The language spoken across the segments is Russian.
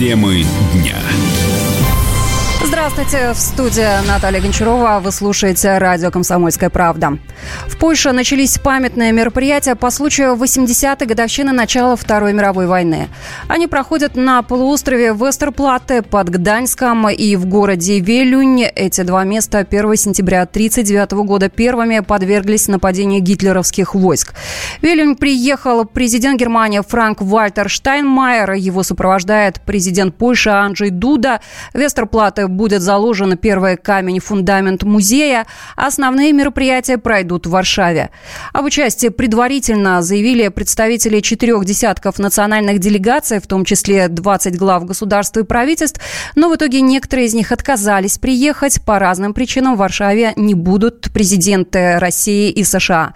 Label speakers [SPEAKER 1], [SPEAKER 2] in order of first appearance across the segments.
[SPEAKER 1] Темы дня.
[SPEAKER 2] Здравствуйте, в студии Наталья Гончарова. Вы слушаете радио «Комсомольская правда». В Польше начались памятные мероприятия по случаю 80-й годовщины начала Второй мировой войны. Они проходят на полуострове Вестерплатте под Гданьском и в городе Велюнь. Эти два места 1 сентября 1939 года первыми подверглись нападению гитлеровских войск. В Велюнь приехал президент Германии Франк Вальтер Штайнмайер. Его сопровождает президент Польши Анджей Дуда. Вестерплатте будет заложен первый камень-фундамент музея. Основные мероприятия пройдут в Варшаве. Об участии предварительно заявили представители четырех десятков национальных делегаций, в том числе 20 глав государств и правительств. Но в итоге некоторые из них отказались приехать. По разным причинам в Варшаве не будут президенты России и США.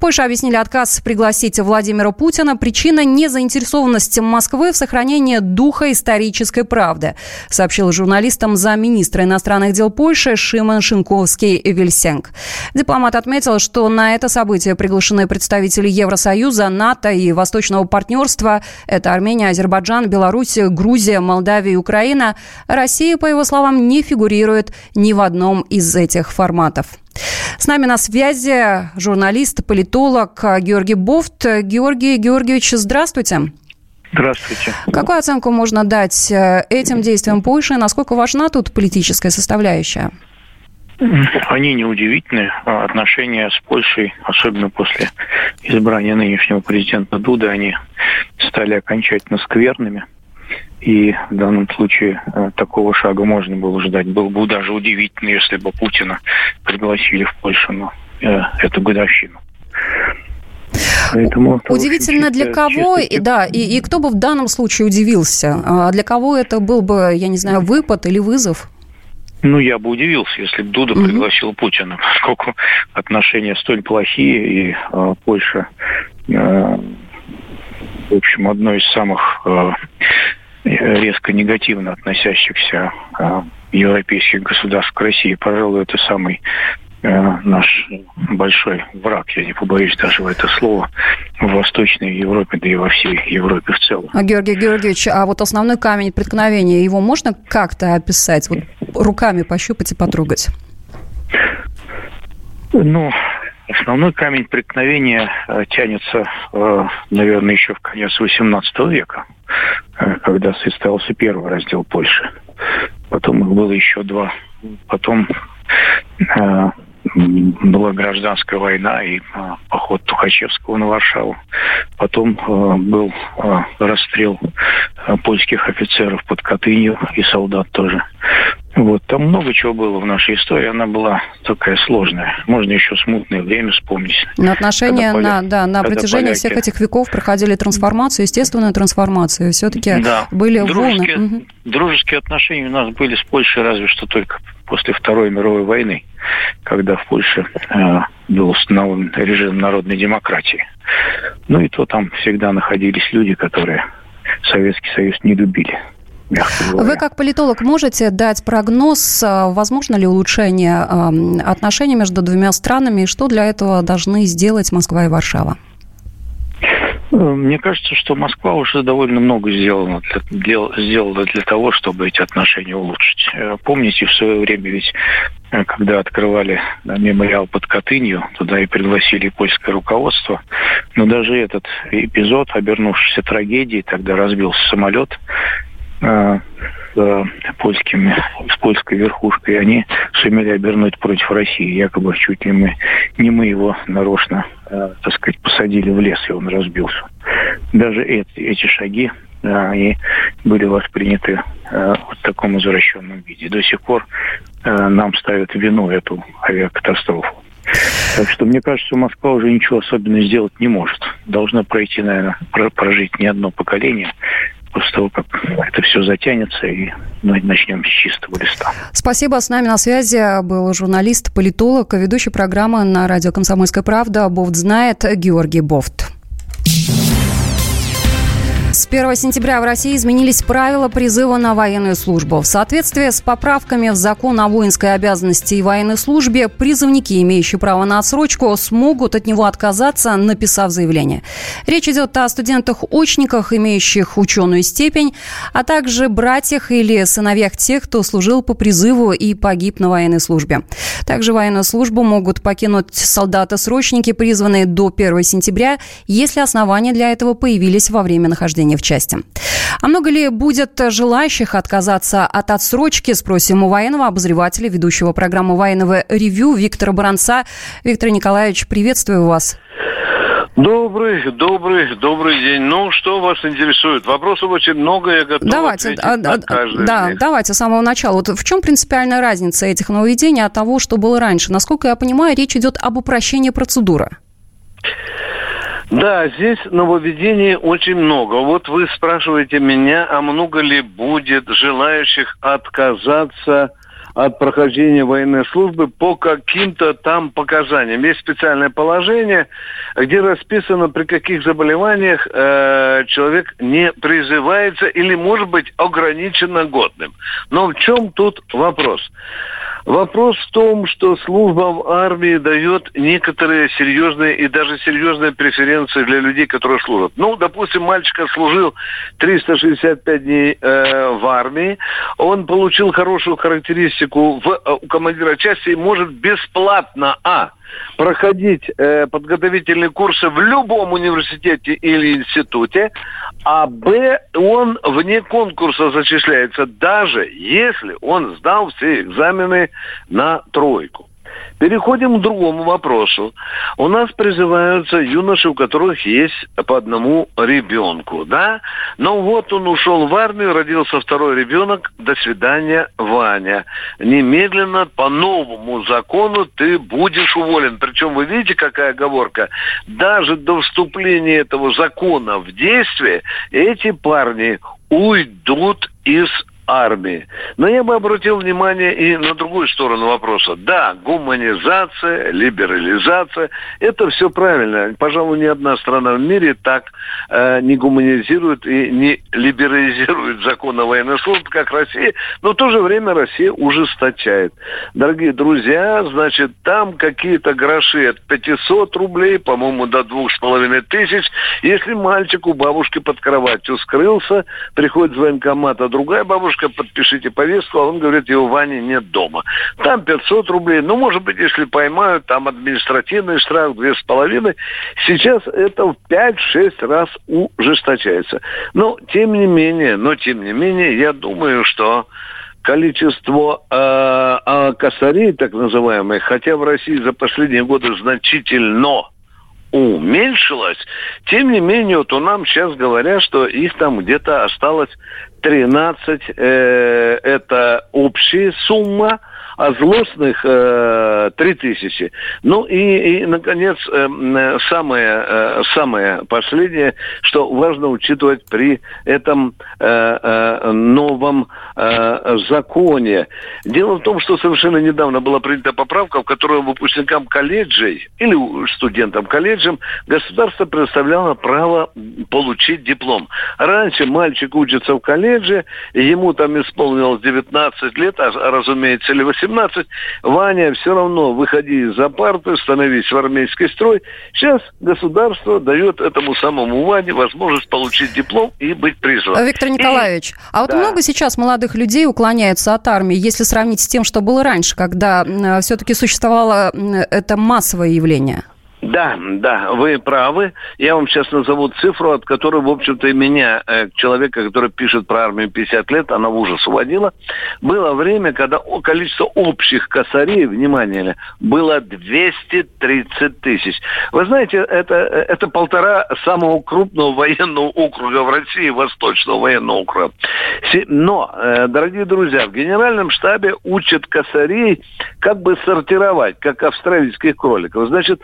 [SPEAKER 2] Польша объяснили отказ пригласить Владимира Путина. Причина – незаинтересованности Москвы в сохранении духа исторической правды, сообщил журналистам заместитель министра иностранных дел Польши Шимон Шинковский-Вильсенг. Дипломат отметил, что на это событие приглашены представители Евросоюза, НАТО и Восточного партнерства. Это Армения, Азербайджан, Беларусь, Грузия, Молдавия и Украина. Россия, по его словам, не фигурирует ни в одном из этих форматов. С нами на связи журналист, политолог Георгий Бофт. Георгий Георгиевич, здравствуйте.
[SPEAKER 3] Здравствуйте.
[SPEAKER 2] Какую оценку можно дать э, этим действиям Польши? Насколько важна тут политическая составляющая?
[SPEAKER 3] Они неудивительны. А отношения с Польшей, особенно после избрания нынешнего президента Дуда, они стали окончательно скверными. И в данном случае э, такого шага можно было ждать. Было бы даже удивительно, если бы Путина пригласили в Польшу на э, эту годовщину.
[SPEAKER 2] Поэтому Удивительно для кого, и, да, и, и кто бы в данном случае удивился? А для кого это был бы, я не знаю, выпад или вызов?
[SPEAKER 3] Ну, я бы удивился, если бы Дуда mm-hmm. пригласил Путина, поскольку отношения столь плохие, и э, Польша, э, в общем, одно из самых э, резко негативно относящихся э, европейских государств к России. Пожалуй, это самый наш большой враг, я не побоюсь даже в это слово, в Восточной Европе, да и во всей Европе в целом.
[SPEAKER 2] А, Георгий Георгиевич, а вот основной камень преткновения, его можно как-то описать, вот руками пощупать и потрогать?
[SPEAKER 3] Ну, основной камень преткновения э, тянется, э, наверное, еще в конец XVIII века, когда состоялся первый раздел Польши. Потом их было еще два. Потом была гражданская война и а, поход Тухачевского на Варшаву. Потом а, был а, расстрел польских офицеров под Катынью и солдат тоже. Вот, там много чего было в нашей истории, она была такая сложная. Можно еще смутное время вспомнить.
[SPEAKER 2] Но отношения поля... на, да, на протяжении поляки... всех этих веков проходили трансформацию, естественную трансформацию. Все-таки да. были
[SPEAKER 3] дружеские,
[SPEAKER 2] волны. Угу.
[SPEAKER 3] Дружеские отношения у нас были с Польшей разве что только после Второй мировой войны, когда в Польше э, был установлен режим народной демократии. Ну и то там всегда находились люди, которые Советский Союз не любили.
[SPEAKER 2] Вы как политолог можете дать прогноз, э, возможно ли улучшение э, отношений между двумя странами и что для этого должны сделать Москва и Варшава?
[SPEAKER 3] Мне кажется, что Москва уже довольно много сделала для, сделала для того, чтобы эти отношения улучшить. Э, помните, в свое время ведь, когда открывали мемориал под Катынью, туда и пригласили польское руководство, но даже этот эпизод, обернувшийся трагедией, тогда разбился самолет, Э, с польскими, с польской верхушкой, они сумели обернуть против России. Якобы чуть ли мы, не мы его нарочно, э, так сказать, посадили в лес, и он разбился. Даже эти, эти шаги э, они были восприняты э, в таком извращенном виде. До сих пор э, нам ставят вину эту авиакатастрофу. Так что, мне кажется, Москва уже ничего особенного сделать не может. Должна пройти, наверное, прожить не одно поколение, после того, как это все затянется и мы начнем с чистого листа.
[SPEAKER 2] Спасибо. С нами на связи был журналист, политолог, ведущий программы на радио «Комсомольская правда» «Бофт знает» Георгий Бофт. С 1 сентября в России изменились правила призыва на военную службу. В соответствии с поправками в закон о воинской обязанности и военной службе, призывники, имеющие право на отсрочку, смогут от него отказаться, написав заявление. Речь идет о студентах-очниках, имеющих ученую степень, а также братьях или сыновьях тех, кто служил по призыву и погиб на военной службе. Также военную службу могут покинуть солдаты-срочники, призванные до 1 сентября, если основания для этого появились во время нахождения в части. А много ли будет желающих отказаться от отсрочки, спросим у военного обозревателя, ведущего программы военного ревю Виктора Баранца. Виктор Николаевич, приветствую вас.
[SPEAKER 1] Добрый, добрый, добрый день. Ну, что вас интересует? Вопросов очень много, я готов
[SPEAKER 2] давайте, а, на каждый Да, давайте с самого начала. Вот в чем принципиальная разница этих нововведений от того, что было раньше? Насколько я понимаю, речь идет об упрощении процедуры.
[SPEAKER 1] Да, здесь нововведений очень много. Вот вы спрашиваете меня, а много ли будет желающих отказаться от прохождения военной службы по каким-то там показаниям. Есть специальное положение, где расписано, при каких заболеваниях э, человек не призывается или может быть ограниченно годным. Но в чем тут вопрос? Вопрос в том, что служба в армии дает некоторые серьезные и даже серьезные преференции для людей, которые служат. Ну, допустим, мальчик служил 365 дней э, в армии, он получил хорошую характеристику в, э, у командира части и может бесплатно, а, проходить э, подготовительные курсы в любом университете или институте, а Б, он вне конкурса зачисляется, даже если он сдал все экзамены на тройку. Переходим к другому вопросу. У нас призываются юноши, у которых есть по одному ребенку, да? Но вот он ушел в армию, родился второй ребенок, до свидания, Ваня. Немедленно по новому закону ты будешь уволен. Причем вы видите, какая оговорка? Даже до вступления этого закона в действие эти парни уйдут из армии. Но я бы обратил внимание и на другую сторону вопроса. Да, гуманизация, либерализация, это все правильно. Пожалуй, ни одна страна в мире так э, не гуманизирует и не либерализирует закон о военной службе, как Россия. Но в то же время Россия ужесточает. Дорогие друзья, значит, там какие-то гроши от 500 рублей, по-моему, до двух с половиной тысяч. Если мальчик у бабушки под кроватью скрылся, приходит в военкомат, а другая бабушка девушка, подпишите повестку, а он говорит, его Вани нет дома. Там 500 рублей. Ну, может быть, если поймают, там административный штраф две с половиной. Сейчас это в 5-6 раз ужесточается. Но, тем не менее, но, тем не менее, я думаю, что количество э, э, косарей, так называемых, хотя в России за последние годы значительно уменьшилось, тем не менее, у нам сейчас говорят, что их там где-то осталось 13, э, это общая сумма, а злостных э, 3000. Ну и, и наконец, э, самое, э, самое последнее, что важно учитывать при этом э, э, новом э, законе. Дело в том, что совершенно недавно была принята поправка, в которой выпускникам колледжей или студентам колледжем государство предоставляло право получить диплом. Раньше мальчик учится в колледже, ему там исполнилось 19 лет, а, разумеется, или 18, 17, Ваня, все равно выходи из-за парты, становись в армейский строй. Сейчас государство дает этому самому Ване возможность получить диплом и быть призванным.
[SPEAKER 2] Виктор Николаевич, и... а вот да. много сейчас молодых людей уклоняются от армии, если сравнить с тем, что было раньше, когда все-таки существовало это массовое явление?
[SPEAKER 1] Да, да, вы правы. Я вам сейчас назову цифру, от которой, в общем-то, и меня, э, человека, который пишет про армию 50 лет, она в ужас уводила. Было время, когда количество общих косарей, внимание, было 230 тысяч. Вы знаете, это, это полтора самого крупного военного округа в России, Восточного военного округа. Но, э, дорогие друзья, в генеральном штабе учат косарей как бы сортировать, как австралийских кроликов. Значит,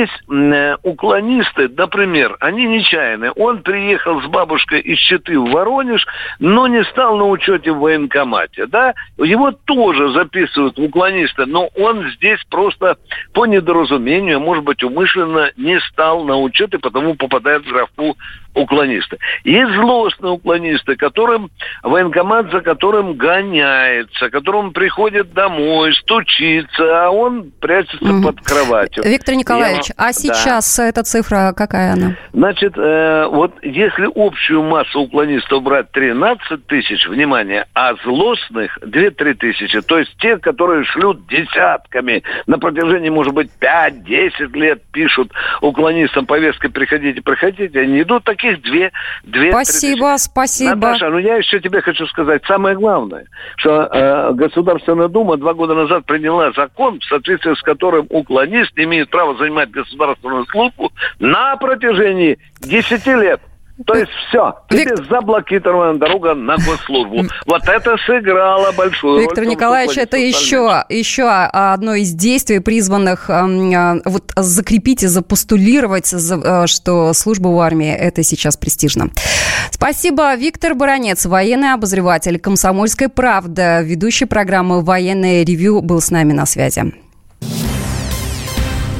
[SPEAKER 1] есть э, уклонисты, например, они нечаянные. Он приехал с бабушкой из Читы в Воронеж, но не стал на учете в военкомате. Да? Его тоже записывают в уклонисты, но он здесь просто по недоразумению, может быть, умышленно не стал на учет и потому попадает в графу уклонисты. Есть злостные уклонисты, которым военкомат за которым гоняется, которому приходит домой, стучится, а он прячется угу. под кроватью.
[SPEAKER 2] Виктор Николаевич, Я... а сейчас да. эта цифра какая она?
[SPEAKER 1] Значит, э, вот если общую массу уклонистов брать 13 тысяч, внимание, а злостных 2-3 тысячи, то есть те, которые шлют десятками на протяжении, может быть, 5-10 лет пишут уклонистам повестки «приходите, приходите», они идут таких две, две
[SPEAKER 2] Спасибо, спасибо.
[SPEAKER 1] Наташа, ну я еще тебе хочу сказать самое главное, что э, Государственная Дума два года назад приняла закон, в соответствии с которым уклонист имеет право занимать государственную службу на протяжении 10 лет. То есть все, теперь Вик... заблокирована дорога на госслужбу. Вот это сыграло большую
[SPEAKER 2] роль. Виктор Николаевич, это еще, еще одно из действий, призванных э, вот закрепить и запостулировать, э, что служба в армии – это сейчас престижно. Спасибо. Виктор Баранец, военный обозреватель «Комсомольской правды», ведущий программы «Военное ревю» был с нами на связи.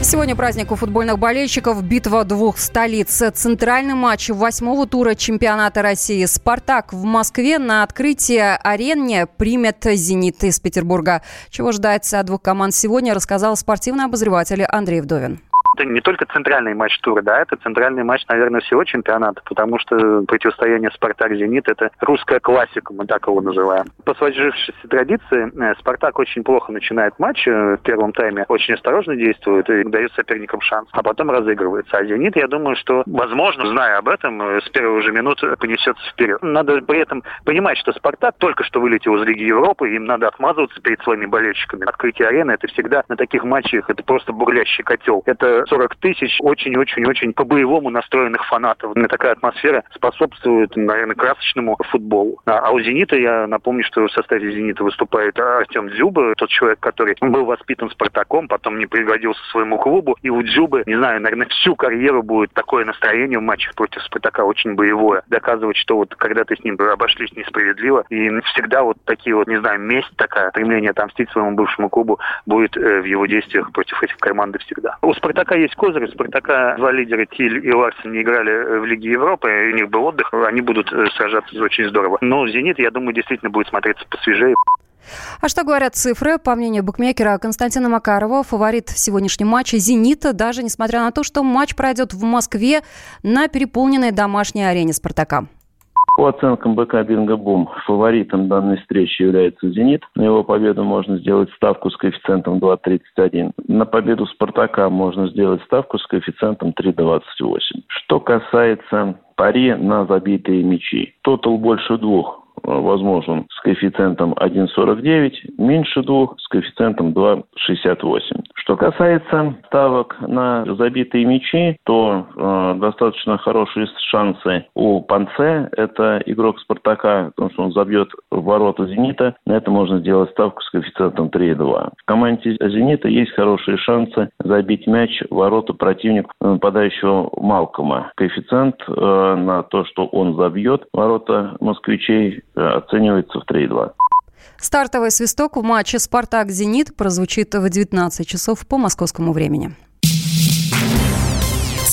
[SPEAKER 2] Сегодня праздник у футбольных болельщиков. Битва двух столиц. Центральный матч восьмого тура чемпионата России. «Спартак» в Москве на открытие арене примет «Зенит» из Петербурга. Чего ждать от двух команд сегодня, рассказал спортивный обозреватель Андрей Вдовин
[SPEAKER 4] это не только центральный матч тура, да, это центральный матч, наверное, всего чемпионата, потому что противостояние «Спартак-Зенит» — это русская классика, мы так его называем. По сложившейся традиции, э, «Спартак» очень плохо начинает матч, э, в первом тайме очень осторожно действует и дает соперникам шанс, а потом разыгрывается. А «Зенит», я думаю, что, возможно, зная об этом, э, с первого же минуты понесется вперед. Надо при этом понимать, что «Спартак» только что вылетел из Лиги Европы, им надо отмазываться перед своими болельщиками. Открытие арены — это всегда на таких матчах, это просто бурлящий котел. Это 40 тысяч очень-очень-очень по-боевому настроенных фанатов. Такая атмосфера способствует, наверное, красочному футболу. А, а у «Зенита», я напомню, что в составе «Зенита» выступает Артем Дзюба, тот человек, который был воспитан «Спартаком», потом не пригодился своему клубу. И у Дзюбы, не знаю, наверное, всю карьеру будет такое настроение в матчах против «Спартака» очень боевое. Доказывать, что вот когда ты с ним обошлись несправедливо, и всегда вот такие вот, не знаю, месть такая, стремление отомстить своему бывшему клубу будет э, в его действиях против этих команд всегда. У «Спартака» есть козырь. «Спартака» два лидера Тиль и Ларсен не играли э, в Лиге Европы, у них был отдых, они будут э, сражаться очень здорово. Но «Зенит», я думаю, действительно будет смотреться посвежее.
[SPEAKER 2] А что говорят цифры? По мнению букмекера Константина Макарова, фаворит в сегодняшнем матче «Зенита», даже несмотря на то, что матч пройдет в Москве на переполненной домашней арене «Спартака».
[SPEAKER 5] По оценкам БК «Бингобум» фаворитом данной встречи является «Зенит». На его победу можно сделать ставку с коэффициентом 2,31. На победу «Спартака» можно сделать ставку с коэффициентом 3,28. Что касается пари на забитые мячи. Тотал больше двух возможен с коэффициентом 1,49, меньше двух с коэффициентом 2,68. Что касается ставок на забитые мячи, то э, достаточно хорошие шансы у Панце. Это игрок Спартака, потому что он забьет в ворота Зенита. На это можно сделать ставку с коэффициентом 3,2. В команде Зенита есть хорошие шансы забить мяч в ворота противника нападающего Малкома. Коэффициент э, на то, что он забьет ворота москвичей, э, оценивается в 3,2.
[SPEAKER 2] Стартовый свисток в матче «Спартак-Зенит» прозвучит в 19 часов по московскому времени.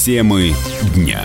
[SPEAKER 6] Темы дня.